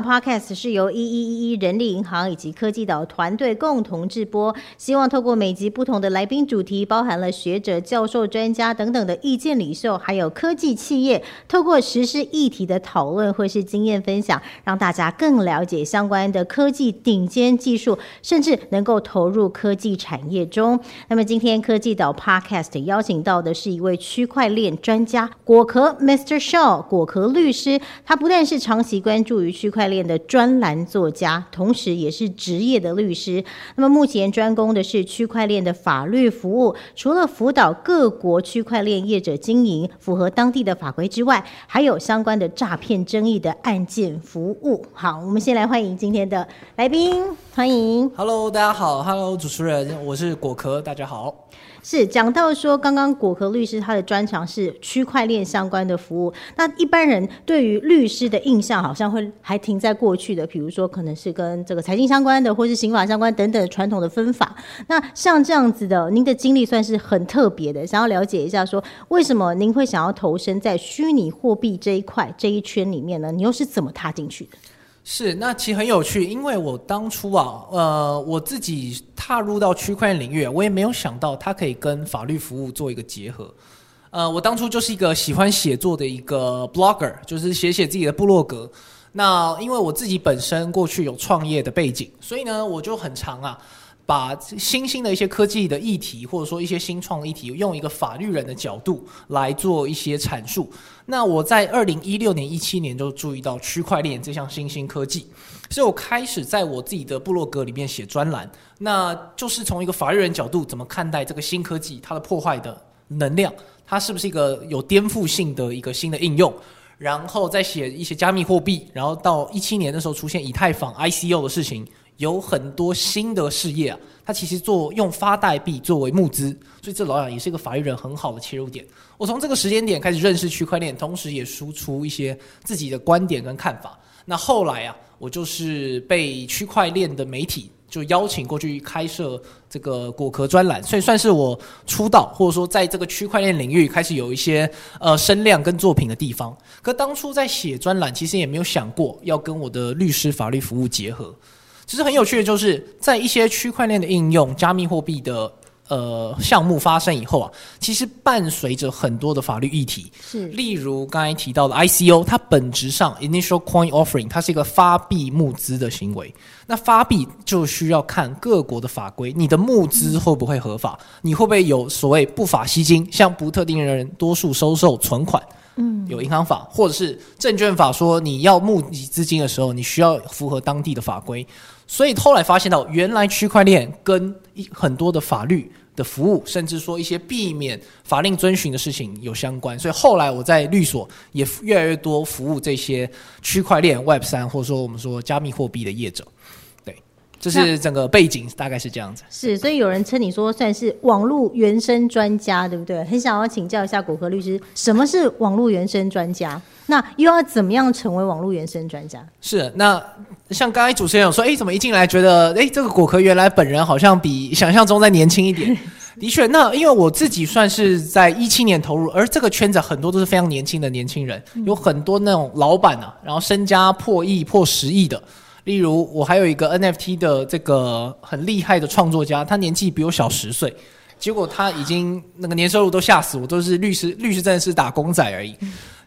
Podcast 是由一一一一人力银行以及科技岛团队共同制播，希望透过每集不同的来宾主题，包含了学者、教授、专家等等的意见领袖，还有科技企业，透过实施议题的讨论或是经验分享，让大家更了解相关的科技顶尖技术，甚至能够投入科技产业中。那么今天科技岛 Podcast 邀请到的是一位区块链专家果壳 Mr. Shaw 果壳律师，他不但是长期关注于区块链的专栏作家，同时也是职业的律师。那么目前专攻的是区块链的法律服务，除了辅导各国区块链业者经营符合当地的法规之外，还有相关的诈骗争议的案件服务。好，我们先来欢迎今天的来宾，欢迎。Hello，大家好，Hello，主持人，我是果壳，大家好。是讲到说，刚刚果壳律师他的专长是区块链相关的服务。那一般人对于律师的印象好像会还停在过去的，比如说可能是跟这个财经相关的，或是刑法相关等等传统的分法。那像这样子的，您的经历算是很特别的，想要了解一下说，为什么您会想要投身在虚拟货币这一块这一圈里面呢？你又是怎么踏进去的？是，那其实很有趣，因为我当初啊，呃，我自己踏入到区块链领域，我也没有想到它可以跟法律服务做一个结合。呃，我当初就是一个喜欢写作的一个 blogger，就是写写自己的部落格。那因为我自己本身过去有创业的背景，所以呢，我就很常啊，把新兴的一些科技的议题，或者说一些新创议题，用一个法律人的角度来做一些阐述。那我在二零一六年、一七年就注意到区块链这项新兴科技，所以我开始在我自己的部落格里面写专栏，那就是从一个法律人角度怎么看待这个新科技它的破坏的能量，它是不是一个有颠覆性的一个新的应用。然后再写一些加密货币，然后到一七年的时候出现以太坊 ICO 的事情，有很多新的事业啊，它其实做用发代币作为募资，所以这老讲也是一个法律人很好的切入点。我从这个时间点开始认识区块链，同时也输出一些自己的观点跟看法。那后来啊，我就是被区块链的媒体就邀请过去开设这个果壳专栏，所以算是我出道，或者说在这个区块链领域开始有一些呃声量跟作品的地方。可当初在写专栏，其实也没有想过要跟我的律师法律服务结合。其实很有趣的就是，在一些区块链的应用、加密货币的呃项目发生以后啊，其实伴随着很多的法律议题，是例如刚才提到的 ICO，它本质上 initial coin offering，它是一个发币募资的行为。那发币就需要看各国的法规，你的募资会不会合法？你会不会有所谓不法吸金，向不特定人多数收受存款？嗯，有银行法或者是证券法说你要募集资金的时候，你需要符合当地的法规。所以后来发现到，原来区块链跟一很多的法律的服务，甚至说一些避免法令遵循的事情有相关。所以后来我在律所也越来越多服务这些区块链 Web 三，或者说我们说加密货币的业者。对，这是整个背景，大概是这样子。是，所以有人称你说算是网络原生专家，对不对？很想要请教一下果壳律师，什么是网络原生专家？那又要怎么样成为网络原生专家？是，那像刚才主持人有说，哎，怎么一进来觉得，哎，这个果壳原来本人好像比想象中再年轻一点。的确，那因为我自己算是在一七年投入，而这个圈子很多都是非常年轻的年轻人，有很多那种老板啊，然后身家破亿、破十亿的。例如，我还有一个 NFT 的这个很厉害的创作家，他年纪比我小十岁，结果他已经那个年收入都吓死我，都是律师，律师真的是打工仔而已。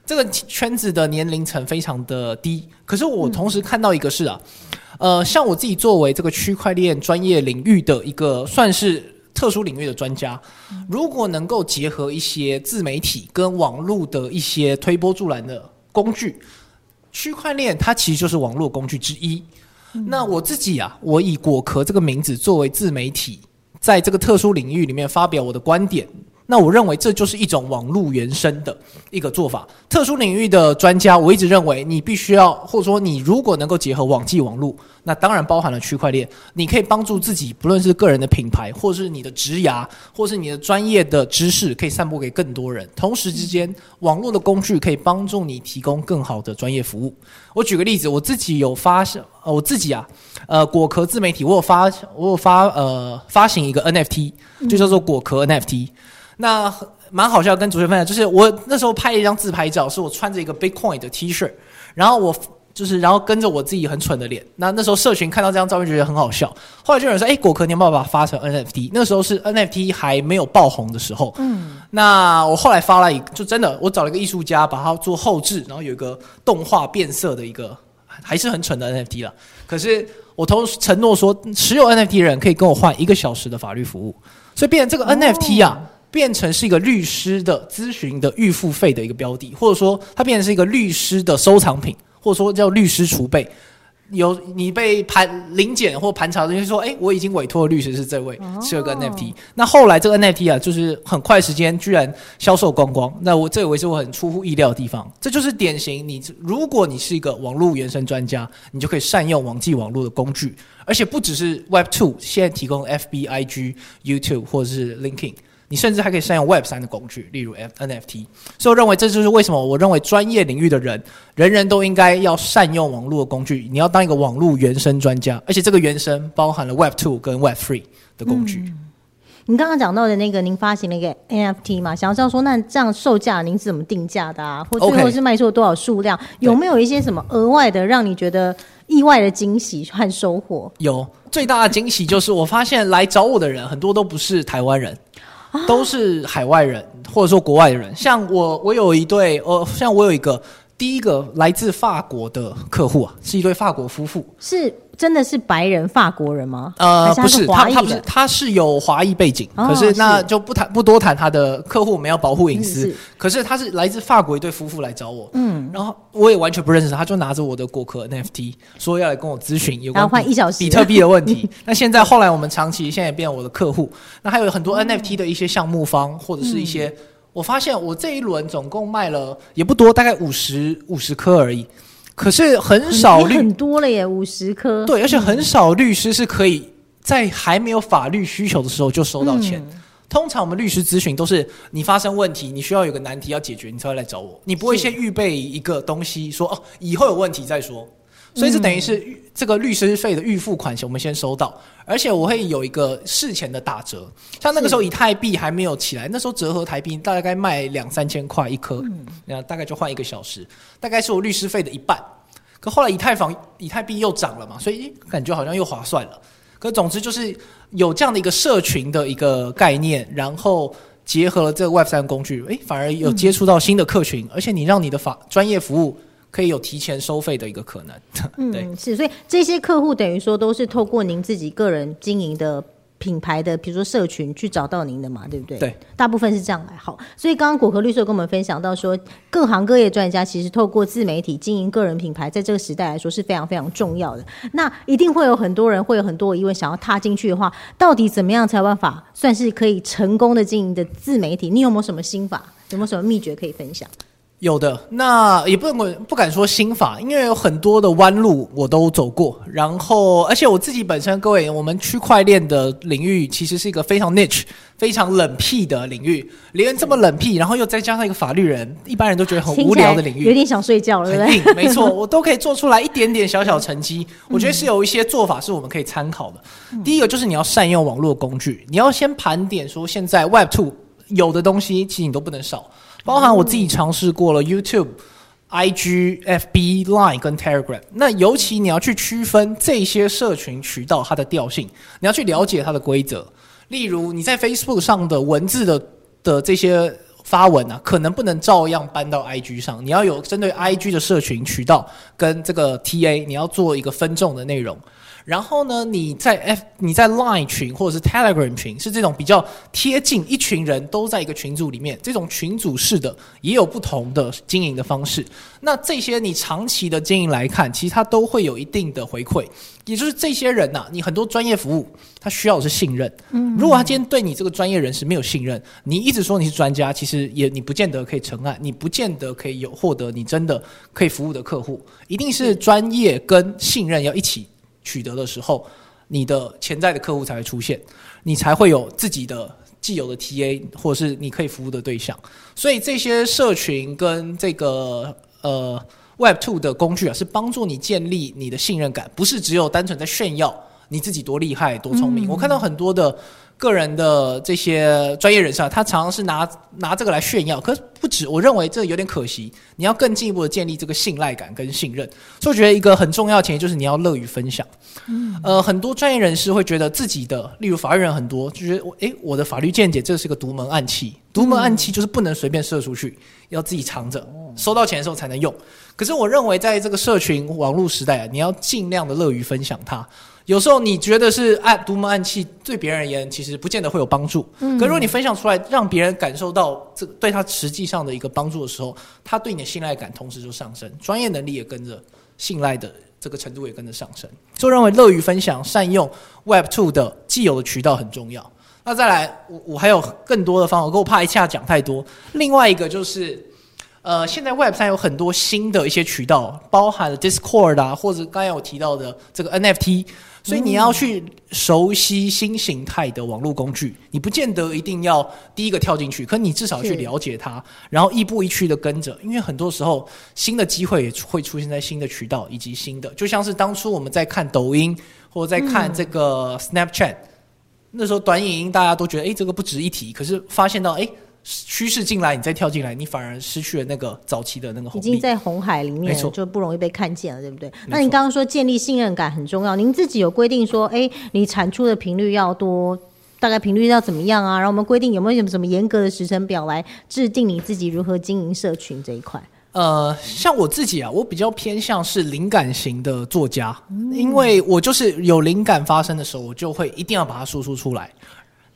这个圈子的年龄层非常的低，可是我同时看到一个是啊，呃，像我自己作为这个区块链专业领域的一个算是特殊领域的专家，如果能够结合一些自媒体跟网络的一些推波助澜的工具，区块链它其实就是网络工具之一。那我自己啊，我以果壳这个名字作为自媒体，在这个特殊领域里面发表我的观点。那我认为这就是一种网络原生的一个做法。特殊领域的专家，我一直认为你必须要，或者说你如果能够结合网际网络，那当然包含了区块链，你可以帮助自己，不论是个人的品牌，或是你的职涯，或是你的专业的知识，可以散播给更多人。同时之间，网络的工具可以帮助你提供更好的专业服务。我举个例子，我自己有发，呃，我自己啊，呃，果壳自媒体，我有发，我有发，呃，发行一个 NFT，就叫做果壳 NFT。那蛮好笑，跟主持人分享，就是我那时候拍了一张自拍照，是我穿着一个 Bitcoin 的 T 恤，然后我就是然后跟着我自己很蠢的脸。那那时候社群看到这张照片觉得很好笑，后来就有人说：“哎，果壳，你要不要把它发成 NFT？” 那个时候是 NFT 还没有爆红的时候。嗯，那我后来发了一，就真的我找了一个艺术家把它做后置，然后有一个动画变色的一个，还是很蠢的 NFT 了。可是我同时承诺说，持有 NFT 的人可以跟我换一个小时的法律服务，所以变成这个 NFT 啊。变成是一个律师的咨询的预付费的一个标的，或者说它变成是一个律师的收藏品，或者说叫律师储备。有你被盘临检或盘查，就说：“哎，我已经委托的律师是这位，是有个 NFT。”那后来这个 NFT 啊，就是很快时间居然销售光光。那我这也是我很出乎意料的地方。这就是典型，你如果你是一个网络原生专家，你就可以善用网际网络的工具，而且不只是 Web Two，现在提供 FBIG、YouTube 或者是 Linking。你甚至还可以善用 Web 三的工具，例如 NFT。所以我认为这就是为什么我认为专业领域的人，人人都应该要善用网络的工具。你要当一个网络原生专家，而且这个原生包含了 Web two 跟 Web three 的工具。您刚刚讲到的那个，您发行了一个 NFT 嘛？想要知道说，那这样售价您是怎么定价的啊？或最后是卖出了多少数量？有没有一些什么额外的让你觉得意外的惊喜和收获？有最大的惊喜就是我发现来找我的人很多都不是台湾人。都是海外人，或者说国外的人。像我，我有一对，呃，像我有一个第一个来自法国的客户啊，是一对法国夫妇。是。真的是白人法国人吗？呃，不是，他他不是，他是有华裔背景，可是那就不谈不多谈他的客户，我们要保护隐私。可是他是来自法国一对夫妇来找我，嗯，然后我也完全不认识他，就拿着我的果壳 NFT 说要来跟我咨询有关比特币的问题。那现在后来我们长期现在也变我的客户，那还有很多 NFT 的一些项目方或者是一些，我发现我这一轮总共卖了也不多，大概五十五十颗而已。可是很少律很多了耶，五十颗。对，而且很少律师是可以在还没有法律需求的时候就收到钱。通常我们律师咨询都是你发生问题，你需要有个难题要解决，你才会来找我。你不会先预备一个东西说哦，以后有问题再说。所以这等于是这个律师费的预付款，我们先收到，而且我会有一个事前的打折。像那个时候以太币还没有起来，那时候折合台币大概卖两三千块一颗，那大概就换一个小时，大概是我律师费的一半。可后来以太坊、以太币又涨了嘛，所以感觉好像又划算了。可总之就是有这样的一个社群的一个概念，然后结合了这个 Web 三工具，诶，反而有接触到新的客群，而且你让你的法专业服务。可以有提前收费的一个可能，嗯，是，所以这些客户等于说都是透过您自己个人经营的品牌的，比如说社群去找到您的嘛，对不对？对，大部分是这样来。好，所以刚刚果壳律师跟我们分享到说，各行各业专家其实透过自媒体经营个人品牌，在这个时代来说是非常非常重要的。那一定会有很多人会有很多疑问，想要踏进去的话，到底怎么样才有办法算是可以成功的经营的自媒体？你有没有什么心法？有没有什么秘诀可以分享？有的，那也不能不敢说心法，因为有很多的弯路我都走过。然后，而且我自己本身，各位，我们区块链的领域其实是一个非常 niche、非常冷僻的领域。连这么冷僻，然后又再加上一个法律人，一般人都觉得很无聊的领域，有点想睡觉了，对不对？没错，我都可以做出来一点点小小成绩。我觉得是有一些做法是我们可以参考的。第一个就是你要善用网络工具，你要先盘点说现在 Web Two 有的东西，其实你都不能少。包含我自己尝试过了 YouTube、IG、FB、Line 跟 Telegram。那尤其你要去区分这些社群渠道它的调性，你要去了解它的规则。例如你在 Facebook 上的文字的的这些发文啊，可能不能照样搬到 IG 上。你要有针对 IG 的社群渠道跟这个 TA，你要做一个分众的内容。然后呢，你在 F 你在 Line 群或者是 Telegram 群，是这种比较贴近一群人都在一个群组里面，这种群组式的也有不同的经营的方式。那这些你长期的经营来看，其实它都会有一定的回馈。也就是这些人呐，你很多专业服务，他需要的是信任。嗯，如果他今天对你这个专业人士没有信任，你一直说你是专家，其实也你不见得可以成案，你不见得可以有获得你真的可以服务的客户。一定是专业跟信任要一起。取得的时候，你的潜在的客户才会出现，你才会有自己的既有的 TA 或者是你可以服务的对象。所以这些社群跟这个呃 Web Two 的工具啊，是帮助你建立你的信任感，不是只有单纯在炫耀你自己多厉害多聪明。我看到很多的个人的这些专业人士啊，他常常是拿拿这个来炫耀，可是不止，我认为这有点可惜。你要更进一步的建立这个信赖感跟信任，所以我觉得一个很重要的前提就是你要乐于分享。嗯，呃，很多专业人士会觉得自己的，例如法律人很多，就觉得我诶，我的法律见解这是个独门暗器，独门暗器就是不能随便射出去，要自己藏着，收到钱的时候才能用。可是我认为在这个社群网络时代啊，你要尽量的乐于分享它。有时候你觉得是暗独门暗器，对别人而言其实不见得会有帮助。嗯，可如果你分享出来，让别人感受到这个对他实际上的一个帮助的时候，他对你的信赖感同时就上升，专业能力也跟着信赖的这个程度也跟着上升。就认为乐于分享、善用 Web Two 的既有的渠道很重要。那再来，我我还有更多的方法，可我怕一下讲太多。另外一个就是。呃，现在 Web 三有很多新的一些渠道，包含了 Discord 啊，或者刚才我提到的这个 NFT，所以你要去熟悉新形态的网络工具，你不见得一定要第一个跳进去，可你至少去了解它，然后一步一趋的跟着，因为很多时候新的机会也会出现在新的渠道以及新的，就像是当初我们在看抖音或者在看这个 Snapchat，那时候短影音大家都觉得哎这个不值一提，可是发现到哎。趋势进来，你再跳进来，你反而失去了那个早期的那个红已经在红海里面，就不容易被看见了，对不对？那你刚刚说建立信任感很重要，您自己有规定说，哎，你产出的频率要多，大概频率要怎么样啊？然后我们规定有没有什么什么严格的时程表来制定你自己如何经营社群这一块？呃，像我自己啊，我比较偏向是灵感型的作家，因为我就是有灵感发生的时候，我就会一定要把它输出出来。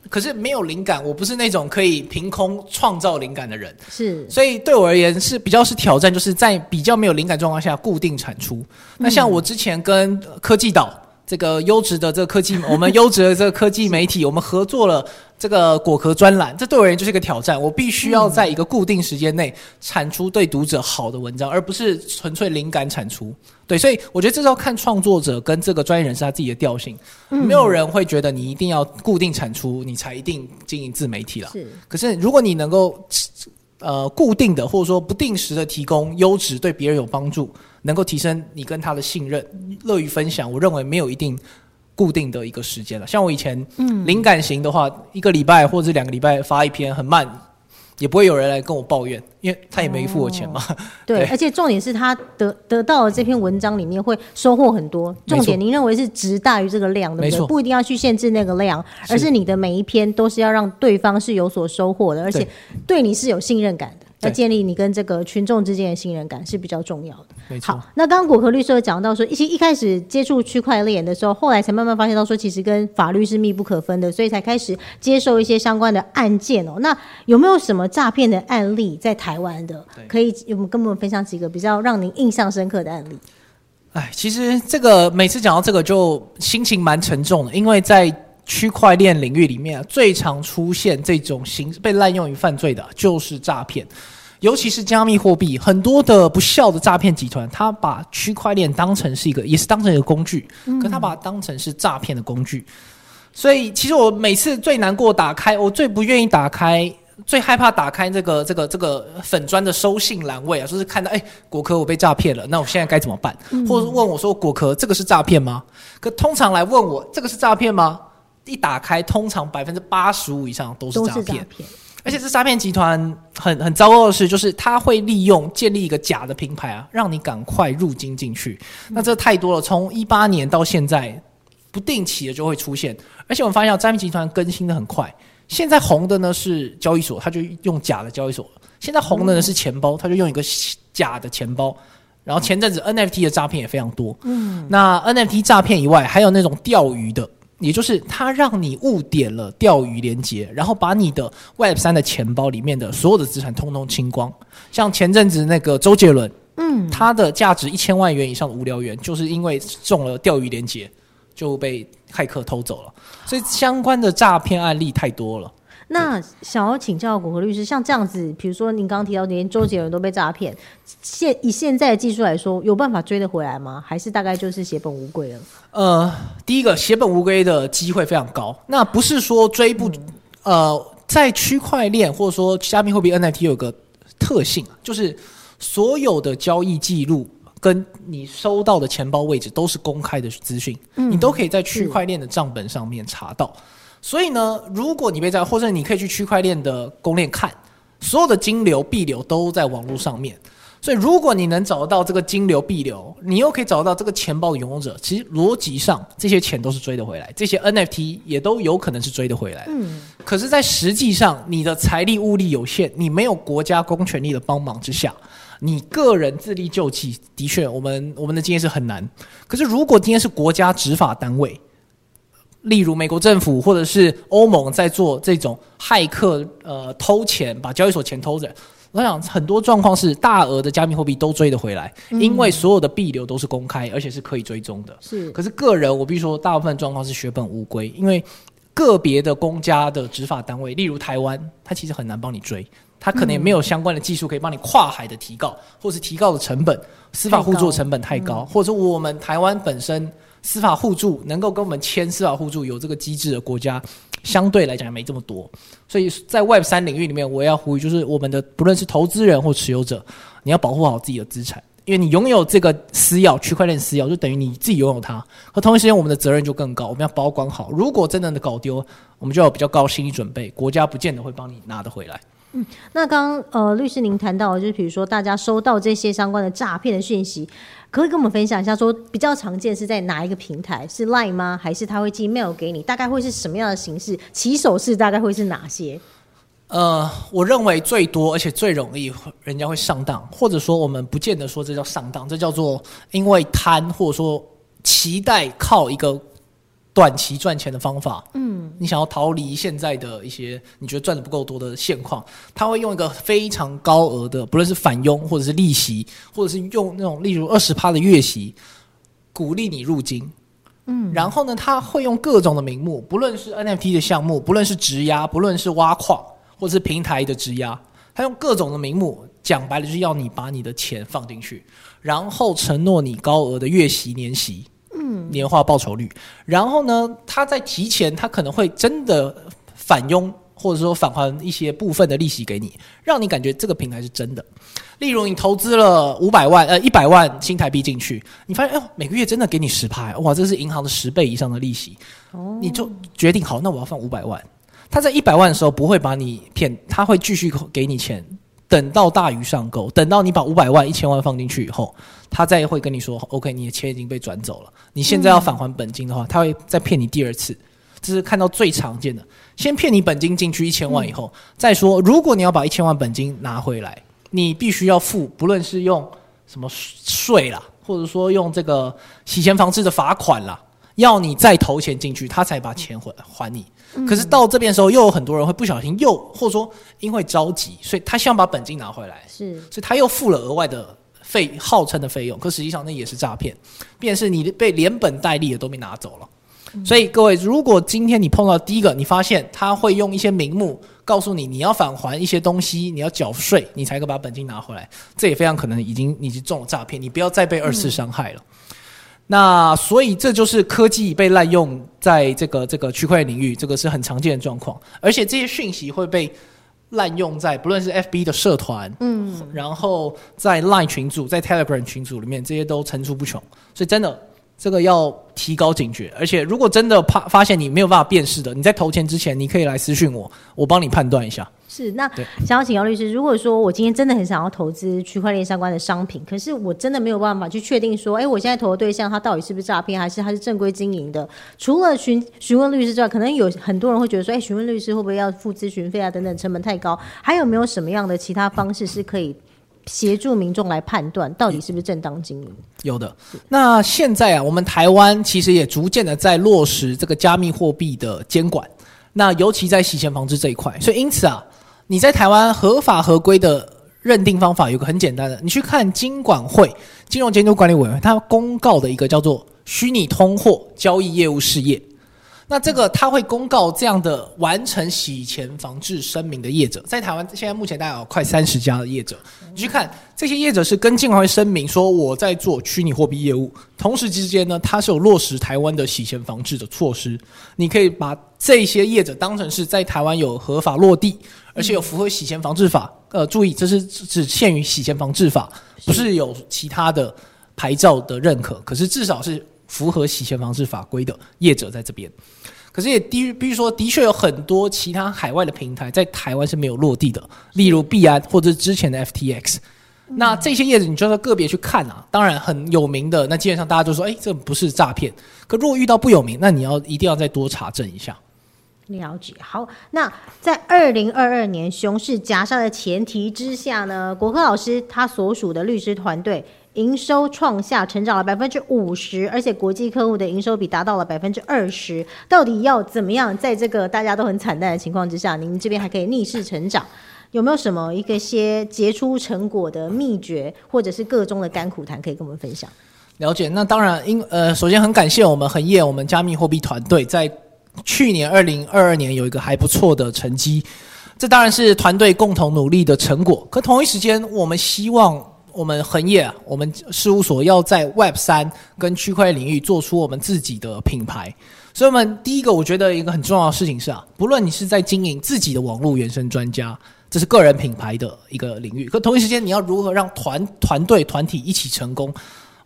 可是没有灵感，我不是那种可以凭空创造灵感的人，是，所以对我而言是比较是挑战，就是在比较没有灵感状况下固定产出。那像我之前跟科技岛。这个优质的这个科技，我们优质的这个科技媒体，我们合作了这个果壳专栏，这对我而言就是一个挑战。我必须要在一个固定时间内产出对读者好的文章，而不是纯粹灵感产出。对，所以我觉得这是要看创作者跟这个专业人士他自己的调性。没有人会觉得你一定要固定产出，你才一定经营自媒体了。是，可是如果你能够呃固定的或者说不定时的提供优质，对别人有帮助。能够提升你跟他的信任，乐于分享。我认为没有一定固定的一个时间了。像我以前，嗯，灵感型的话，一个礼拜或者两个礼拜发一篇，很慢，也不会有人来跟我抱怨，因为他也没付我钱嘛。对，而且重点是他得得到了这篇文章里面会收获很多。重点，您认为是值大于这个量的，没错，不一定要去限制那个量，而是你的每一篇都是要让对方是有所收获的，而且对你是有信任感的。要建立你跟这个群众之间的信任感是比较重要的。没错。好，那刚刚果壳律师有讲到说，一些一开始接触区块链的时候，后来才慢慢发现到说，其实跟法律是密不可分的，所以才开始接受一些相关的案件哦。那有没有什么诈骗的案例在台湾的？可以有跟我们分享几个比较让您印象深刻的案例？哎，其实这个每次讲到这个就心情蛮沉重的，因为在区块链领域里面啊最常出现这种形被滥用于犯罪的就是诈骗。尤其是加密货币，很多的不孝的诈骗集团，他把区块链当成是一个，也是当成一个工具，可他把它当成是诈骗的工具。所以，其实我每次最难过打开，我最不愿意打开，最害怕打开这个这个这个粉砖的收信栏位啊，就是看到哎，果壳我被诈骗了，那我现在该怎么办？或者问我说，果壳这个是诈骗吗？可通常来问我这个是诈骗吗？一打开，通常百分之八十五以上都是诈骗。而且这诈骗集团很很糟糕的是，就是他会利用建立一个假的品牌啊，让你赶快入金进去。那这太多了，从一八年到现在，不定期的就会出现。而且我们发现诈骗集团更新的很快。现在红的呢是交易所，他就用假的交易所；现在红的呢是钱包，他就用一个假的钱包。然后前阵子 NFT 的诈骗也非常多。嗯，那 NFT 诈骗以外，还有那种钓鱼的。也就是他让你误点了钓鱼连接，然后把你的 Web 三的钱包里面的所有的资产通通清光。像前阵子那个周杰伦，嗯，他的价值一千万元以上的无聊元，就是因为中了钓鱼连接，就被骇客偷走了。所以相关的诈骗案例太多了。那想要请教果和律师，像这样子，比如说您刚刚提到连周杰伦都被诈骗，现以现在的技术来说，有办法追得回来吗？还是大概就是血本无归了？呃，第一个血本无归的机会非常高。那不是说追不呃，在区块链或者说加密货币 NFT 有个特性，就是所有的交易记录跟你收到的钱包位置都是公开的资讯，你都可以在区块链的账本上面查到。所以呢，如果你被这样，或者你可以去区块链的公链看，所有的金流、币流都在网络上面。所以，如果你能找到这个金流、币流，你又可以找到这个钱包的拥有者，其实逻辑上这些钱都是追得回来，这些 NFT 也都有可能是追得回来。嗯。可是，在实际上，你的财力物力有限，你没有国家公权力的帮忙之下，你个人自力救济，的确，我们我们的经验是很难。可是，如果今天是国家执法单位，例如美国政府或者是欧盟在做这种骇客呃偷钱，把交易所钱偷着。我想很多状况是大额的加密货币都追得回来，因为所有的币流都是公开，而且是可以追踪的。是，可是个人我必须说，大部分状况是血本无归，因为个别的公家的执法单位，例如台湾，它其实很难帮你追，它可能也没有相关的技术可以帮你跨海的提告，或是提告的成本，司法互助成本太高，或者我们台湾本身司法互助能够跟我们签司法互助有这个机制的国家。相对来讲没这么多，所以在 Web 三领域里面，我要呼吁，就是我们的不论是投资人或持有者，你要保护好自己的资产，因为你拥有这个私钥，区块链私钥就等于你自己拥有它。和同一时间，我们的责任就更高，我们要保管好。如果真的搞丢，我们就要比较高心理准备，国家不见得会帮你拿得回来。嗯，那刚呃，律师您谈到，就是比如说大家收到这些相关的诈骗的讯息。可以跟我们分享一下，说比较常见是在哪一个平台？是 Line 吗？还是他会寄 mail 给你？大概会是什么样的形式？起手式大概会是哪些？呃，我认为最多而且最容易人家会上当，或者说我们不见得说这叫上当，这叫做因为贪或者说期待靠一个。短期赚钱的方法，嗯，你想要逃离现在的一些你觉得赚的不够多的现况，他会用一个非常高额的，不论是返佣或者是利息，或者是用那种例如二十趴的月息，鼓励你入金，嗯，然后呢，他会用各种的名目，不论是 NFT 的项目，不论是质押，不论是挖矿或者是平台的质押，他用各种的名目，讲白了就是要你把你的钱放进去，然后承诺你高额的月息年息。嗯，年化报酬率，然后呢，他在提前，他可能会真的返佣，或者说返还一些部分的利息给你，让你感觉这个平台是真的。例如，你投资了五百万，呃，一百万新台币进去，你发现，哎，每个月真的给你十趴，哇，这是银行的十倍以上的利息。哦，你就决定好，那我要放五百万。他在一百万的时候不会把你骗，他会继续给你钱。等到大鱼上钩，等到你把五百万、一千万放进去以后，他再会跟你说：“OK，你的钱已经被转走了。你现在要返还本金的话，他会再骗你第二次。这是看到最常见的，先骗你本金进去一千万以后，再说如果你要把一千万本金拿回来，你必须要付，不论是用什么税啦，或者说用这个洗钱防治的罚款啦，要你再投钱进去，他才把钱还还你。”可是到这边的时候，又有很多人会不小心，又或者说因为着急，所以他希望把本金拿回来，是，所以他又付了额外的费，号称的费用，可实际上那也是诈骗，便是你被连本带利的都被拿走了。所以各位，如果今天你碰到第一个，你发现他会用一些名目告诉你，你要返还一些东西，你要缴税，你才可以把本金拿回来，这也非常可能已经已经中了诈骗，你不要再被二次伤害了。那所以这就是科技被滥用在这个这个区块链领域，这个是很常见的状况。而且这些讯息会被滥用在不论是 FB 的社团，嗯，然后在 Line 群组、在 Telegram 群组里面，这些都层出不穷。所以真的。这个要提高警觉，而且如果真的怕发现你没有办法辨识的，你在投钱之前，你可以来私讯我，我帮你判断一下。是，那想要请姚律师，如果说我今天真的很想要投资区块链相关的商品，可是我真的没有办法去确定说，哎，我现在投的对象他到底是不是诈骗，还是他是正规经营的？除了询询问律师之外，可能有很多人会觉得说，哎，询问律师会不会要付咨询费啊？等等，成本太高。还有没有什么样的其他方式是可以？协助民众来判断到底是不是正当经营。有的。那现在啊，我们台湾其实也逐渐的在落实这个加密货币的监管。那尤其在洗钱防治这一块，所以因此啊，你在台湾合法合规的认定方法有个很简单的，你去看金管会金融监督管理委员会它公告的一个叫做虚拟通货交易业务事业。那这个他会公告这样的完成洗钱防治声明的业者，在台湾现在目前大概有快三十家的业者。你去看这些业者是跟金管会声明说我在做虚拟货币业务，同时之间呢，它是有落实台湾的洗钱防治的措施。你可以把这些业者当成是在台湾有合法落地，而且有符合洗钱防治法。呃，注意，这是只限于洗钱防治法，不是有其他的牌照的认可。可是至少是。符合洗钱防治法规的业者在这边，可是也的必须说，的确有很多其他海外的平台在台湾是没有落地的，例如币安或者之前的 FTX。那这些业者你就要个别去看啊。当然很有名的，那基本上大家就说，哎，这不是诈骗。可如果遇到不有名，那你要一定要再多查证一下。了解好，那在二零二二年熊市夹杀的前提之下呢，国科老师他所属的律师团队营收创下成长了百分之五十，而且国际客户的营收比达到了百分之二十。到底要怎么样在这个大家都很惨淡的情况之下，您这边还可以逆势成长？有没有什么一个些杰出成果的秘诀，或者是个中的甘苦谈可以跟我们分享？了解，那当然，因呃，首先很感谢我们恒业我们加密货币团队在。去年二零二二年有一个还不错的成绩，这当然是团队共同努力的成果。可同一时间，我们希望我们恒业，我们事务所要在 Web 三跟区块链领域做出我们自己的品牌。所以，我们第一个我觉得一个很重要的事情是啊，不论你是在经营自己的网络原生专家，这是个人品牌的一个领域。可同一时间，你要如何让团团队团体一起成功？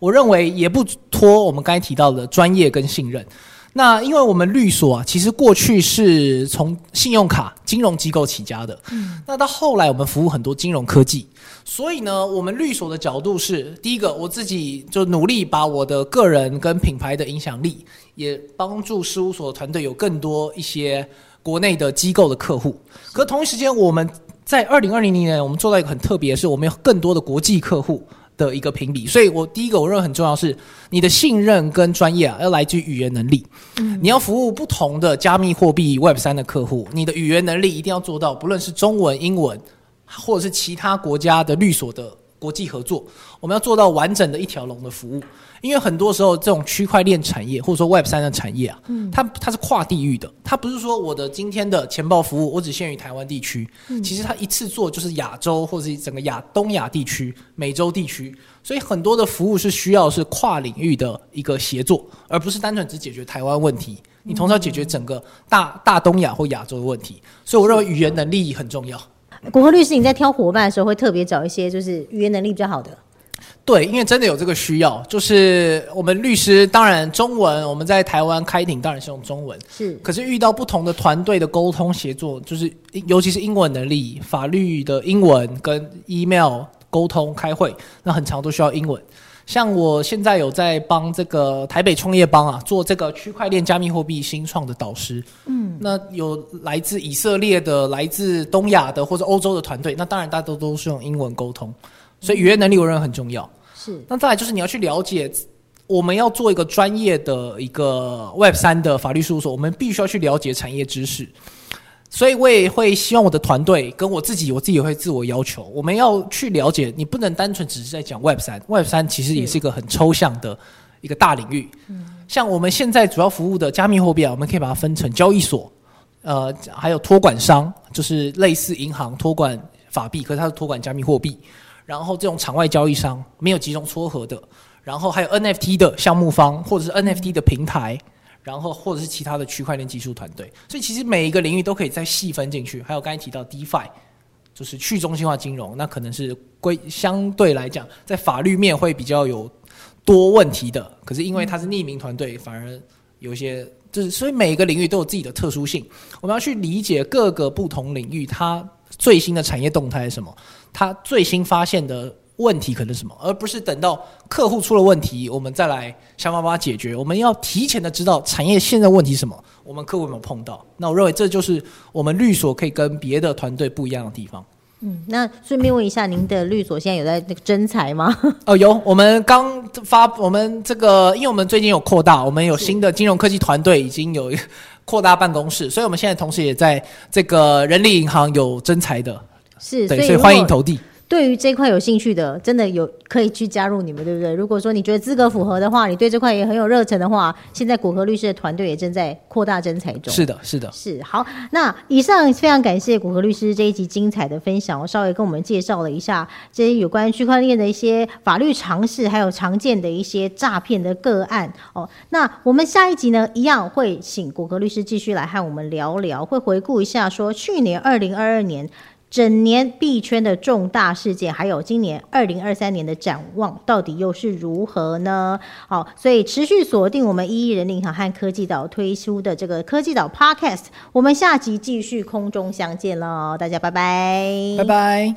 我认为也不脱我们刚才提到的专业跟信任。那因为我们律所啊，其实过去是从信用卡金融机构起家的，嗯，那到后来我们服务很多金融科技，所以呢，我们律所的角度是，第一个我自己就努力把我的个人跟品牌的影响力，也帮助事务所团队有更多一些国内的机构的客户。可同一时间，我们在二零二零年，我们做到一个很特别是，我们有更多的国际客户。的一个评比，所以我第一个我认为很重要是你的信任跟专业啊，要来自于语言能力。嗯，你要服务不同的加密货币 Web 三的客户，你的语言能力一定要做到，不论是中文、英文，或者是其他国家的律所的。国际合作，我们要做到完整的一条龙的服务，因为很多时候这种区块链产业或者说 Web 三的产业啊，嗯，它它是跨地域的，它不是说我的今天的钱包服务我只限于台湾地区，其实它一次做就是亚洲或者是整个亚东亚地区、美洲地区，所以很多的服务是需要是跨领域的一个协作，而不是单纯只解决台湾问题，你同时要解决整个大大东亚或亚洲的问题，所以我认为语言能力很重要。国和律师，你在挑伙伴的时候会特别找一些就是语言能力比较好的。对，因为真的有这个需要，就是我们律师当然中文，我们在台湾开庭当然是用中文，是。可是遇到不同的团队的沟通协作，就是尤其是英文能力，法律的英文跟 email 沟通开会，那很长都需要英文。像我现在有在帮这个台北创业帮啊做这个区块链加密货币新创的导师，嗯，那有来自以色列的、来自东亚的或者欧洲的团队，那当然大多都是用英文沟通，所以语言能力我认为很重要。是，那再来就是你要去了解，我们要做一个专业的一个 Web 三的法律事务所，我们必须要去了解产业知识。所以我也会希望我的团队跟我自己，我自己也会自我要求，我们要去了解，你不能单纯只是在讲 Web 三，Web 三其实也是一个很抽象的一个大领域。像我们现在主要服务的加密货币啊，我们可以把它分成交易所，呃，还有托管商，就是类似银行托管法币，可是它是托管加密货币。然后这种场外交易商没有集中撮合的，然后还有 NFT 的项目方或者是 NFT 的平台。然后或者是其他的区块链技术团队，所以其实每一个领域都可以再细分进去。还有刚才提到 DeFi，就是去中心化金融，那可能是归相对来讲在法律面会比较有多问题的。可是因为它是匿名团队，反而有一些就是所以每一个领域都有自己的特殊性。我们要去理解各个不同领域它最新的产业动态是什么，它最新发现的。问题可能什么，而不是等到客户出了问题，我们再来想办法解决。我们要提前的知道产业现在问题什么，我们客户有没有碰到。那我认为这就是我们律所可以跟别的团队不一样的地方。嗯，那顺便问一下，您的律所现在有在那个征才吗？哦，有。我们刚发，我们这个，因为我们最近有扩大，我们有新的金融科技团队，已经有扩大办公室，所以我们现在同时也在这个人力银行有征才的，是，对，所以欢迎投递。对于这块有兴趣的，真的有可以去加入你们，对不对？如果说你觉得资格符合的话，你对这块也很有热忱的话，现在果壳律师的团队也正在扩大征才中。是的，是的，是好。那以上非常感谢果壳律师这一集精彩的分享，我稍微跟我们介绍了一下这些有关区块链的一些法律常识，还有常见的一些诈骗的个案哦。那我们下一集呢，一样会请果壳律师继续来和我们聊聊，会回顾一下说去年二零二二年。整年币圈的重大事件，还有今年二零二三年的展望，到底又是如何呢？好，所以持续锁定我们一亿人银行和科技岛推出的这个科技岛 Podcast，我们下集继续空中相见喽，大家拜拜，拜拜。